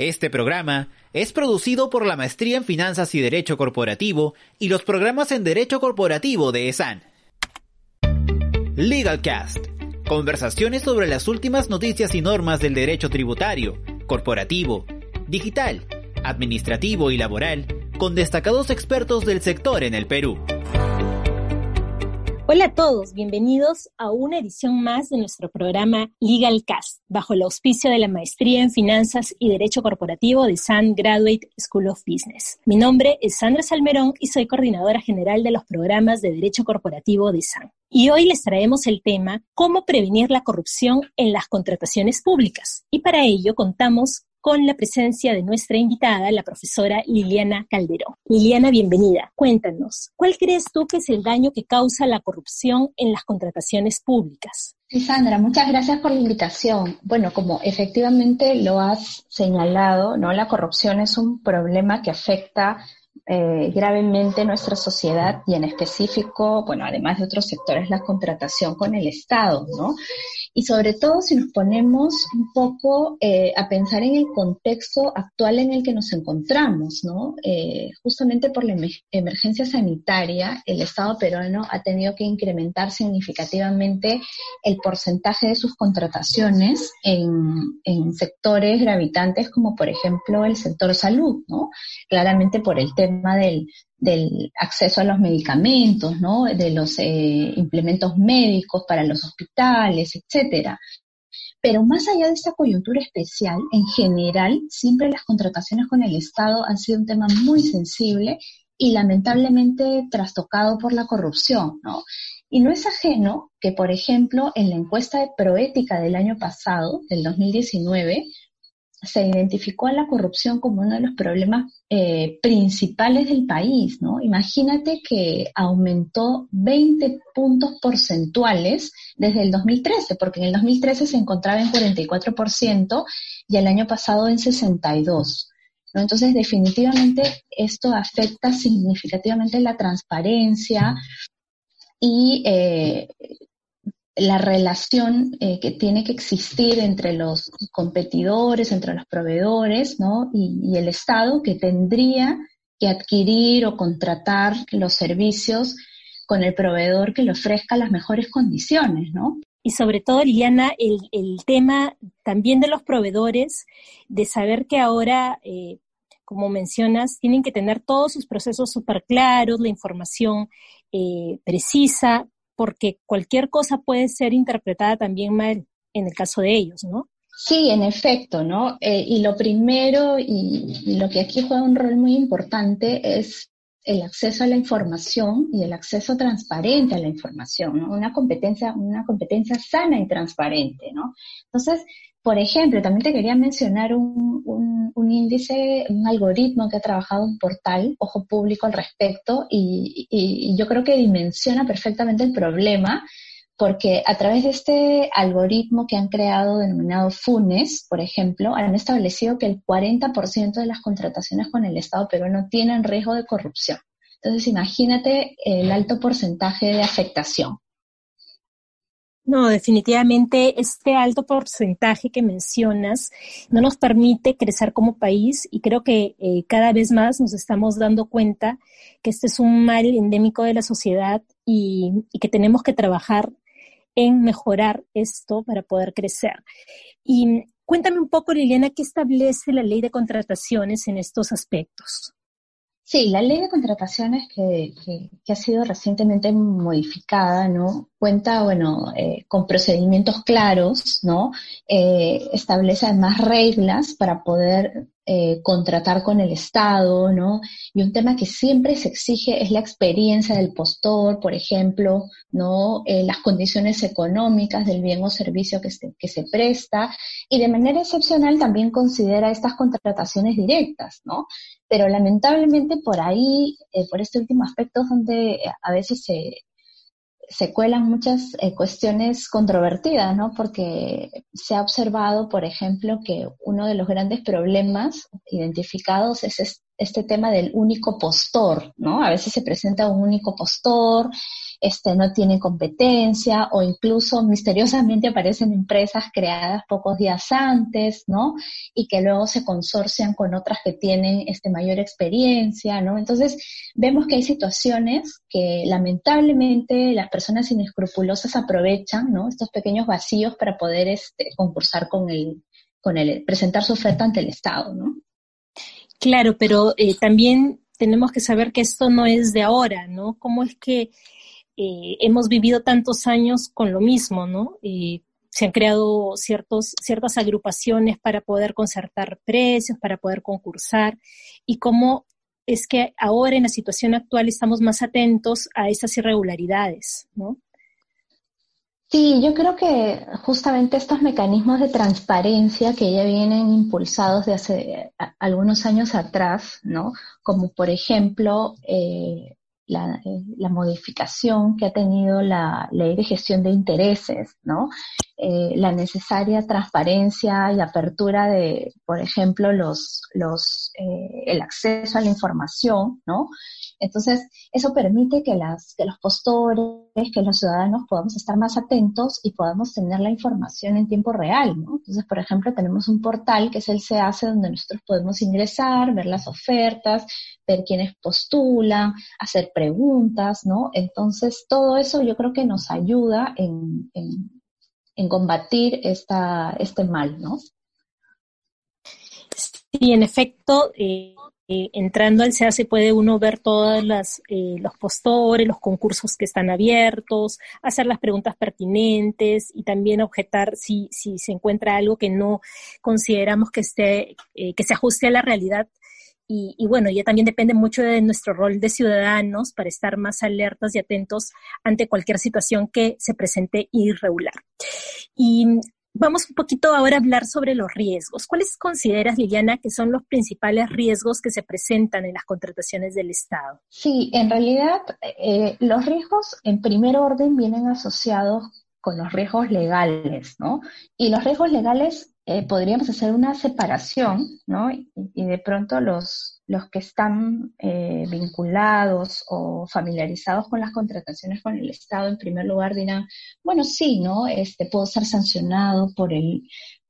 Este programa es producido por la Maestría en Finanzas y Derecho Corporativo y los programas en Derecho Corporativo de ESAN. LegalCast. Conversaciones sobre las últimas noticias y normas del derecho tributario, corporativo, digital, administrativo y laboral con destacados expertos del sector en el Perú. Hola a todos, bienvenidos a una edición más de nuestro programa Legal Cast, bajo el auspicio de la Maestría en Finanzas y Derecho Corporativo de Sun Graduate School of Business. Mi nombre es Sandra Salmerón y soy coordinadora general de los programas de Derecho Corporativo de Sun. Y hoy les traemos el tema Cómo prevenir la corrupción en las contrataciones públicas. Y para ello contamos con la presencia de nuestra invitada, la profesora Liliana Calderón. Liliana, bienvenida. Cuéntanos, ¿cuál crees tú que es el daño que causa la corrupción en las contrataciones públicas? Sí, Sandra, muchas gracias por la invitación. Bueno, como efectivamente lo has señalado, ¿no? La corrupción es un problema que afecta eh, gravemente nuestra sociedad y en específico, bueno, además de otros sectores, la contratación con el Estado, ¿no? y sobre todo si nos ponemos un poco eh, a pensar en el contexto actual en el que nos encontramos, ¿no? Eh, justamente por la emergencia sanitaria, el Estado peruano ha tenido que incrementar significativamente el porcentaje de sus contrataciones en, en sectores gravitantes como por ejemplo el sector salud, ¿no? Claramente por el tema del, acceso a los medicamentos, ¿no? de los eh, implementos médicos para los hospitales, etcétera. Pero más allá de esta coyuntura especial, en general, siempre las contrataciones con el Estado han sido un tema muy sensible y lamentablemente trastocado por la corrupción, ¿no? Y no es ajeno que, por ejemplo, en la encuesta de Proética del año pasado, del 2019, se identificó a la corrupción como uno de los problemas eh, principales del país, ¿no? Imagínate que aumentó 20 puntos porcentuales desde el 2013, porque en el 2013 se encontraba en 44% y el año pasado en 62%. ¿no? Entonces, definitivamente esto afecta significativamente la transparencia y eh, la relación eh, que tiene que existir entre los competidores, entre los proveedores, ¿no? Y, el Estado que tendría que adquirir o contratar los servicios con el proveedor que le ofrezca las mejores condiciones, ¿no? Y sobre todo, Liliana, el, el tema también de los proveedores, de saber que ahora, eh, como mencionas, tienen que tener todos sus procesos súper claros, la información eh, precisa, porque cualquier cosa puede ser interpretada también mal en el caso de ellos, ¿no? Sí, en efecto, ¿no? Eh, y lo primero y, lo que aquí juega un rol muy importante es el acceso a la información y el acceso transparente a la información, ¿no? Una competencia, una competencia sana y transparente, ¿no? Entonces, por ejemplo, también te quería mencionar un, un, índice, un algoritmo que ha trabajado un portal, Ojo Público, al respecto, y, y, yo creo que dimensiona perfectamente el problema, porque a través de este algoritmo que han creado denominado FUNES, por ejemplo, han establecido que el 40% de las contrataciones con el Estado peruano tienen riesgo de corrupción. Entonces, imagínate el alto porcentaje de afectación. No, definitivamente este alto porcentaje que mencionas no nos permite crecer como país y creo que eh, cada vez más nos estamos dando cuenta que este es un mal endémico de la sociedad y, y que tenemos que trabajar en mejorar esto para poder crecer. Y cuéntame un poco, Liliana, ¿qué establece la ley de contrataciones en estos aspectos? Sí, la ley de contrataciones que, que, ha sido recientemente modificada, ¿no? Cuenta, bueno, eh, con procedimientos claros, ¿no? Eh, establece además reglas para poder eh, contratar con el Estado, ¿no? Y un tema que siempre se exige es la experiencia del postor, por ejemplo, ¿no? Eh, las condiciones económicas del bien o servicio que se, presta y de manera excepcional también considera estas contrataciones directas, ¿no? Pero lamentablemente por ahí, eh, por este último aspecto, donde a veces se, se cuelan muchas eh, cuestiones controvertidas, ¿no? Porque se ha observado, por ejemplo, que uno de los grandes problemas identificados es, este tema del único postor, ¿no? A veces se presenta un único postor, este, no tienen competencia o incluso misteriosamente aparecen empresas creadas pocos días antes, ¿no? Y que luego se consorcian con otras que tienen este, mayor experiencia, ¿no? Entonces, vemos que hay situaciones que lamentablemente las personas inescrupulosas aprovechan, ¿no? Estos pequeños vacíos para poder este, concursar con el, con el, presentar su oferta ante el Estado, ¿no? Claro, pero eh, también tenemos que saber que esto no es de ahora, ¿no? ¿Cómo es que eh, hemos vivido tantos años con lo mismo, ¿no? se han creado ciertos, ciertas agrupaciones para poder concertar precios, para poder concursar, y cómo es que ahora en la situación actual estamos más atentos a esas irregularidades, ¿no? Sí, yo creo que justamente estos mecanismos de transparencia que ya vienen impulsados de hace algunos años atrás, ¿no? Como por ejemplo eh, la, eh, la, modificación que ha tenido la ley de gestión de intereses, ¿no? Eh, la necesaria transparencia y apertura de, por ejemplo, los, los, eh, el acceso a la información, ¿no? Entonces, eso permite que, las, que los postores, que los ciudadanos podamos estar más atentos y podamos tener la información en tiempo real, ¿no? Entonces, por ejemplo, tenemos un portal que es el CEACE donde nosotros podemos ingresar, ver las ofertas, ver quiénes postulan, hacer preguntas, ¿no? Entonces, todo eso yo creo que nos ayuda en, en, combatir esta, este mal, ¿no? Sí, en efecto, eh, eh, entrando al SEA se puede uno ver todos eh, los postores, los concursos que están abiertos, hacer las preguntas pertinentes y también objetar si, si se encuentra algo que no consideramos que, esté, eh, que se ajuste a la realidad. Y, y, bueno, ya también depende mucho de nuestro rol de ciudadanos para estar más alertas y atentos ante cualquier situación que se presente irregular. Y Vamos un poquito ahora a hablar sobre los riesgos. ¿Cuáles consideras, Liliana, que son los principales riesgos que se presentan en las contrataciones del Estado? Sí, en realidad eh, los riesgos en primer orden vienen asociados con los riesgos legales, ¿no? Y los riesgos legales eh, podríamos hacer una separación, ¿no? Y, de pronto los, los que están eh, vinculados o familiarizados con las contrataciones con el Estado, en primer lugar dirán, bueno, sí, ¿no? Este, puedo ser sancionado por el,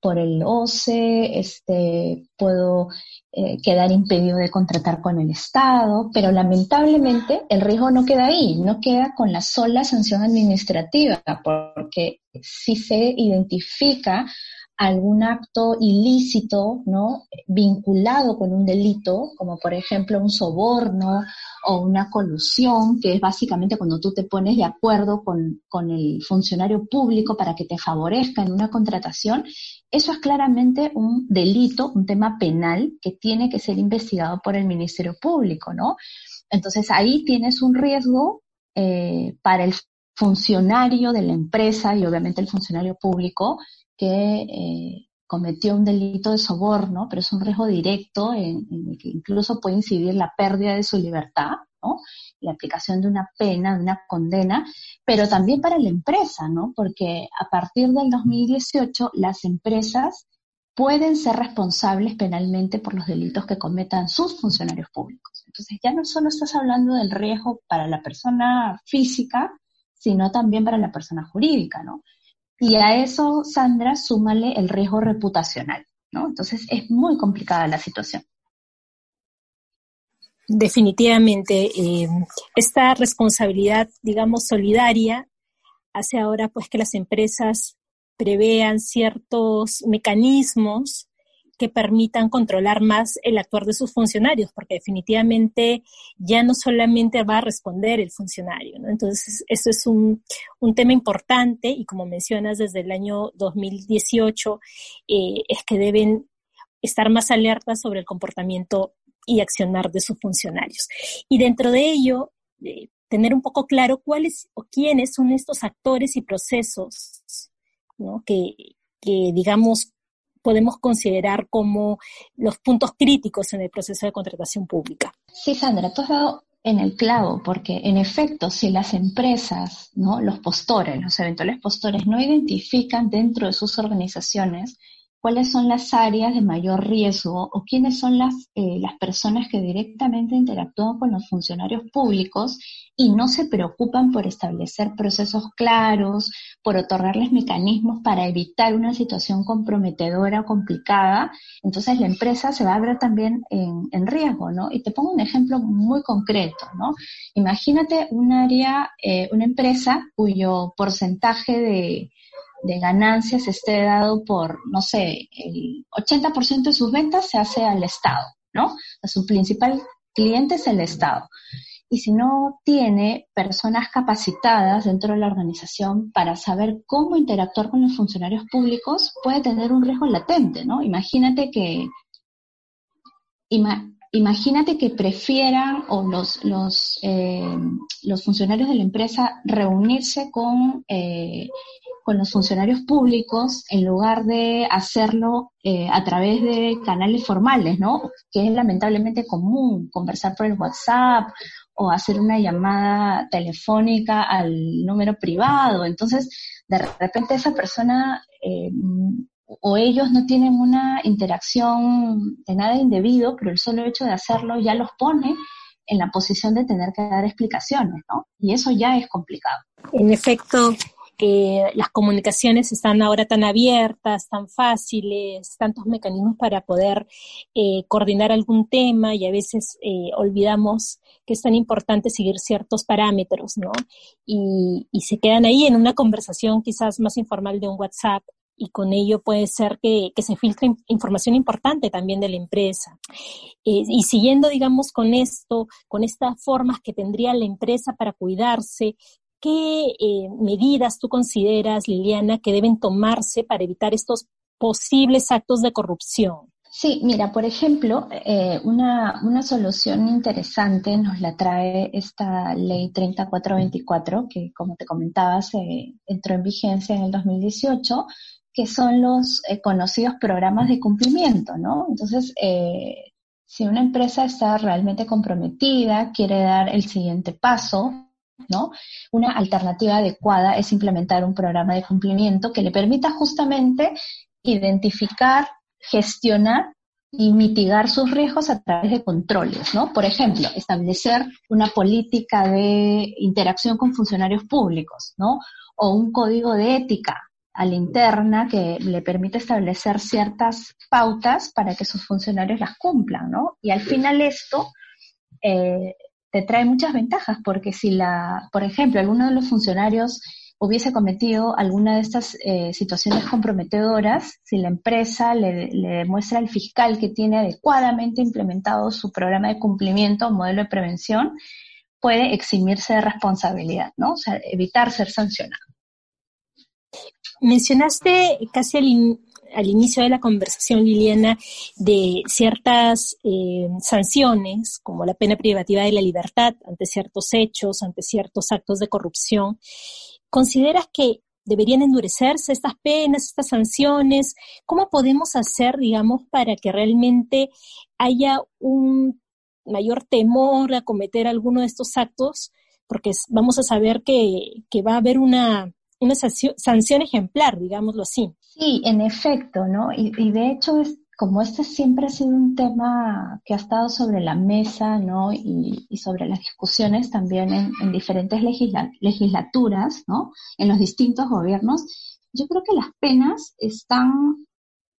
por el OCE, este, puedo eh, quedar impedido de contratar con el Estado, pero lamentablemente el riesgo no queda ahí, no queda con la sola sanción administrativa, porque si se identifica algún acto ilícito, ¿no? Vinculado con un delito, como por ejemplo un soborno o una colusión, que es básicamente cuando tú te pones de acuerdo con, con el funcionario público para que te favorezca en una contratación, eso es claramente un delito, un tema penal que tiene que ser investigado por el Ministerio Público, ¿no? Entonces ahí tienes un riesgo eh, para el funcionario de la empresa y obviamente el funcionario público que eh, cometió un delito de soborno, pero es un riesgo directo en, el que incluso puede incidir la pérdida de su libertad, la aplicación de una pena, de una condena, pero también para la empresa, ¿no? Porque a partir del 2018 las empresas pueden ser responsables penalmente por los delitos que cometan sus funcionarios públicos. Entonces ya no solo estás hablando del riesgo para la persona física, sino también para la persona jurídica, ¿no? Y a eso, Sandra, súmale el riesgo reputacional, ¿no? Entonces es muy complicada la situación. Definitivamente, eh, esta responsabilidad, digamos, solidaria hace ahora pues que las empresas prevean ciertos mecanismos que permitan controlar más el actuar de sus funcionarios, porque definitivamente ya no solamente va a responder el funcionario, ¿no? Entonces, eso es un, un tema importante y como mencionas desde el año 2018, eh, es que deben estar más alertas sobre el comportamiento y accionar de sus funcionarios. Y dentro de ello, eh, tener un poco claro cuáles o quiénes son estos actores y procesos que, que, digamos, podemos considerar como los puntos críticos en el proceso de contratación pública. Sí, Sandra, tú has dado en el clavo, porque en efecto, si las empresas, ¿no? los postores, los eventuales postores, no identifican dentro de sus organizaciones cuáles son las áreas de mayor riesgo o quiénes son las, eh, las personas que directamente interactúan con los funcionarios públicos y no se preocupan por establecer procesos claros, por otorgarles mecanismos para evitar una situación comprometedora o complicada, entonces la empresa se va a ver también en, en riesgo, ¿no? Y te pongo un ejemplo muy concreto, ¿no? Imagínate un área, eh, una empresa cuyo porcentaje de de ganancias esté dado por, no sé, el 80% de sus ventas se hace al Estado, ¿no? su principal cliente es el Estado. Y si no tiene personas capacitadas dentro de la organización para saber cómo interactuar con los funcionarios públicos, puede tener un riesgo latente, ¿no? Imagínate que, imagínate que prefieran o los, los, eh, los funcionarios de la empresa reunirse con eh, con los funcionarios públicos en lugar de hacerlo eh, a través de canales formales, ¿no? Que es lamentablemente común, conversar por el WhatsApp o hacer una llamada telefónica al número privado. Entonces, de repente esa persona eh, o ellos no tienen una interacción de nada indebido, pero el solo hecho de hacerlo ya los pone en la posición de tener que dar explicaciones, ¿no? Y eso ya es complicado. En efecto, que las comunicaciones están ahora tan abiertas, tan fáciles, tantos mecanismos para poder eh, coordinar algún tema y a veces eh, olvidamos que es tan importante seguir ciertos parámetros, ¿no? Y, se quedan ahí en una conversación quizás más informal de un WhatsApp y con ello puede ser que, se filtre información importante también de la empresa. Eh, y siguiendo, digamos, con esto, con estas formas que tendría la empresa para cuidarse, ¿Qué eh, medidas tú consideras, Liliana, que deben tomarse para evitar estos posibles actos de corrupción? Sí, mira, por ejemplo, eh, una, una, solución interesante nos la trae esta ley 3424, que como te comentaba, se entró en vigencia en el 2018, que son los eh, conocidos programas de cumplimiento, ¿no? Entonces, si una empresa está realmente comprometida, quiere dar el siguiente paso, ¿no? Una alternativa adecuada es implementar un programa de cumplimiento que le permita justamente identificar, gestionar y mitigar sus riesgos a través de controles, ¿no? Por ejemplo, establecer una política de interacción con funcionarios públicos, ¿no? O un código de ética a la interna que le permite establecer ciertas pautas para que sus funcionarios las cumplan, ¿no? Y al final esto eh, te trae muchas ventajas, porque si la, por ejemplo, alguno de los funcionarios hubiese cometido alguna de estas eh, situaciones comprometedoras, si la empresa le, demuestra al fiscal que tiene adecuadamente implementado su programa de cumplimiento o modelo de prevención, puede eximirse de responsabilidad, ¿no? O sea, evitar ser sancionado. Mencionaste casi al, al inicio de la conversación, Liliana, de ciertas eh, sanciones, como la pena privativa de la libertad ante ciertos hechos, ante ciertos actos de corrupción. ¿Consideras que deberían endurecerse estas penas, estas sanciones? ¿Cómo podemos hacer, digamos, para que realmente haya un mayor temor a cometer alguno de estos actos? Porque vamos a saber que, que va a haber una una sanción ejemplar, digámoslo así. Sí, en efecto, ¿no? Y, de hecho, es, como este siempre ha sido un tema que ha estado sobre la mesa, ¿no? Y, sobre las discusiones también en, diferentes legislaturas, ¿no? En los distintos gobiernos, yo creo que las penas están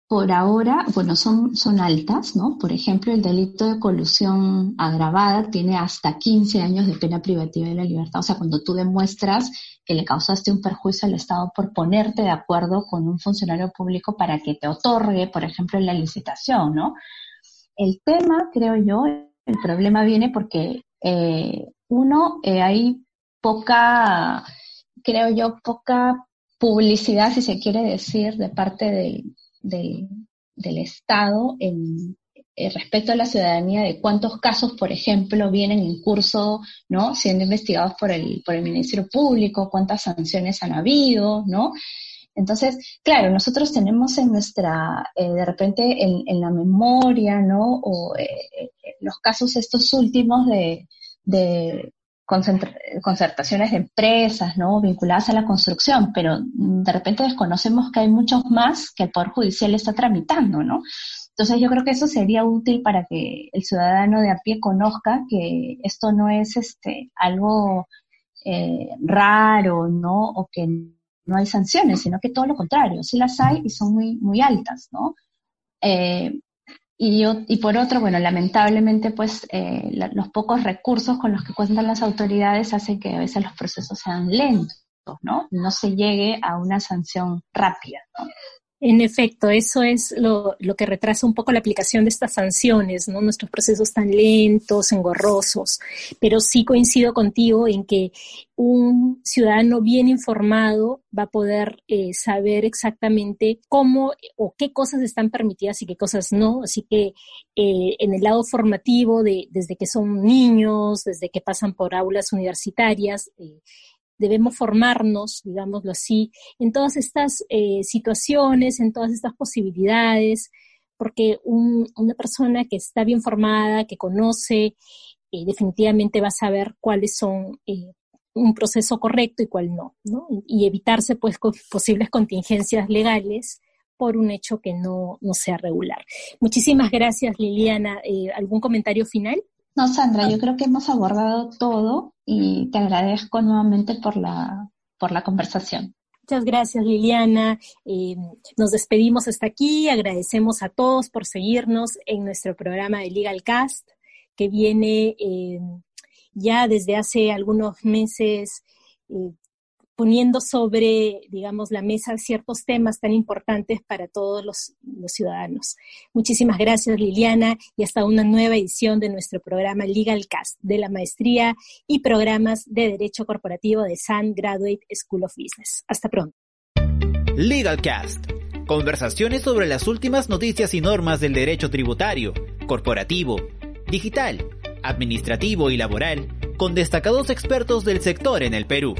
por ahora, bueno, son, son altas, ¿no? Por ejemplo, el delito de colusión agravada tiene hasta 15 años de pena privativa de la libertad. O sea, cuando tú demuestras que le causaste un perjuicio al Estado por ponerte de acuerdo con un funcionario público para que te otorgue, por ejemplo, la licitación, ¿no? El tema, creo yo, el problema viene porque, eh, uno, eh, hay poca, creo yo, poca publicidad, si se quiere decir, de parte del del Estado en, eh, respecto a la ciudadanía de cuántos casos, por ejemplo, vienen en curso, ¿no? Siendo investigados por el, por el Ministerio Público, cuántas sanciones han habido, ¿no? Entonces, claro, nosotros tenemos en nuestra, eh, de repente, en, en, la memoria, ¿no? O eh, los casos estos últimos de, de concertaciones de empresas, ¿no? Vinculadas a la construcción, pero de repente desconocemos que hay muchos más que el Poder Judicial está tramitando, ¿no? Entonces yo creo que eso sería útil para que el ciudadano de a pie conozca que esto no es este algo eh, raro, ¿no? O que no hay sanciones, sino que todo lo contrario, sí las hay y son muy, muy altas, ¿no? Eh, y, por otro, bueno, lamentablemente, pues eh, los pocos recursos con los que cuentan las autoridades hacen que a veces los procesos sean lentos, ¿no? No se llegue a una sanción rápida, ¿no? En efecto, eso es lo, lo, que retrasa un poco la aplicación de estas sanciones, ¿no? Nuestros procesos tan lentos, engorrosos. Pero sí coincido contigo en que un ciudadano bien informado va a poder eh, saber exactamente cómo o qué cosas están permitidas y qué cosas no. Así que eh, en el lado formativo, de, desde que son niños, desde que pasan por aulas universitarias, eh, debemos formarnos, digámoslo así, en todas estas eh, situaciones, en todas estas posibilidades, porque una persona que está bien formada, que conoce, eh, definitivamente va a saber cuáles son eh, un proceso correcto y cuál no, ¿no? Y evitarse pues posibles contingencias legales por un hecho que no, no sea regular. Muchísimas gracias, Liliana. ¿Algún comentario final? No, Sandra, yo creo que hemos abordado todo y te agradezco nuevamente por la, por la conversación. Muchas gracias, Liliana. Eh, nos despedimos hasta aquí. Agradecemos a todos por seguirnos en nuestro programa de Legal Cast, que viene eh, ya desde hace algunos meses eh, poniendo sobre, digamos, la mesa ciertos temas tan importantes para todos los, ciudadanos. Muchísimas gracias, Liliana, y hasta una nueva edición de nuestro programa Legal Cast de la Maestría y Programas de Derecho Corporativo de San Graduate School of Business. Hasta pronto. Legal Cast. Conversaciones sobre las últimas noticias y normas del derecho tributario, corporativo, digital, administrativo y laboral, con destacados expertos del sector en el Perú.